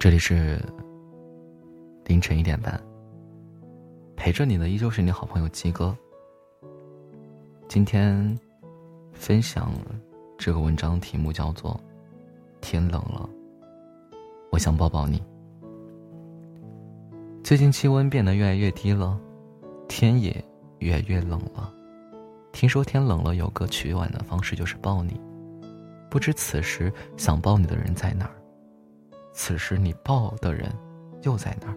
这里是凌晨一点半，陪着你的依旧是你好朋友鸡哥。今天分享这个文章题目叫做“天冷了，我想抱抱你”。最近气温变得越来越低了，天也越来越冷了。听说天冷了，有个取暖的方式就是抱你。不知此时想抱你的人在哪儿？此时你抱的人又在哪儿？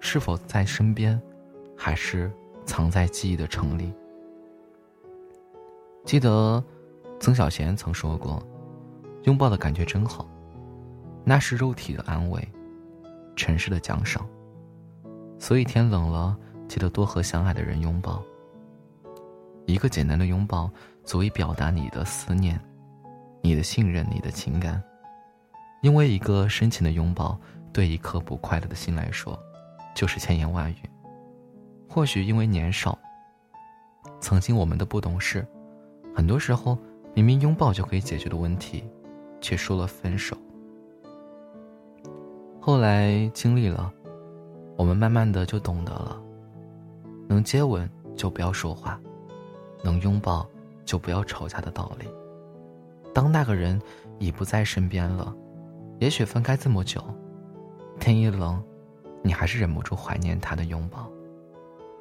是否在身边，还是藏在记忆的城里？记得曾小贤曾说过：“拥抱的感觉真好，那是肉体的安慰，尘世的奖赏。”所以天冷了，记得多和相爱的人拥抱。一个简单的拥抱，足以表达你的思念，你的信任，你的情感。因为一个深情的拥抱，对一颗不快乐的心来说，就是千言万语。或许因为年少，曾经我们的不懂事，很多时候明明拥抱就可以解决的问题，却说了分手。后来经历了，我们慢慢的就懂得了，能接吻就不要说话，能拥抱就不要吵架的道理。当那个人已不在身边了。也许分开这么久，天一冷，你还是忍不住怀念他的拥抱，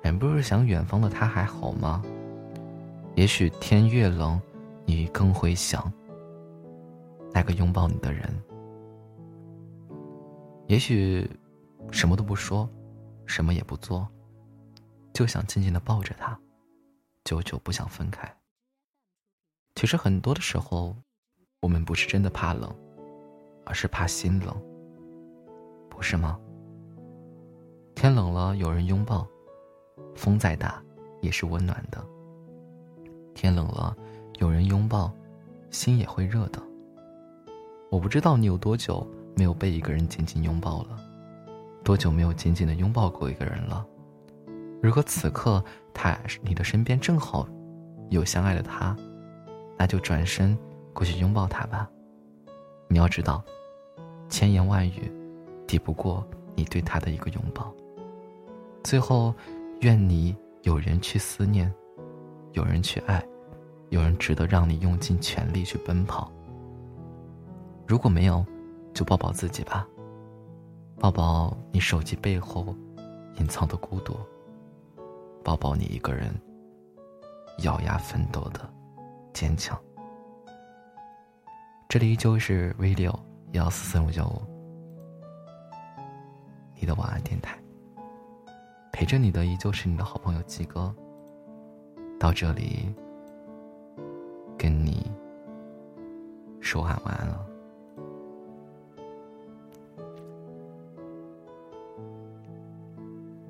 忍不住想远方的他还好吗？也许天越冷，你更会想那个拥抱你的人。也许什么都不说，什么也不做，就想静静的抱着他，久久不想分开。其实很多的时候，我们不是真的怕冷。而是怕心冷，不是吗？天冷了，有人拥抱，风再大也是温暖的。天冷了，有人拥抱，心也会热的。我不知道你有多久没有被一个人紧紧拥抱了，多久没有紧紧的拥抱过一个人了。如果此刻他你的身边正好有相爱的他，那就转身过去拥抱他吧。你要知道，千言万语抵不过你对他的一个拥抱。最后，愿你有人去思念，有人去爱，有人值得让你用尽全力去奔跑。如果没有，就抱抱自己吧，抱抱你手机背后隐藏的孤独，抱抱你一个人咬牙奋斗的坚强。这里依旧是 V 六幺四四五九五，你的晚安电台。陪着你的依旧是你的好朋友鸡哥。到这里，跟你说晚安了。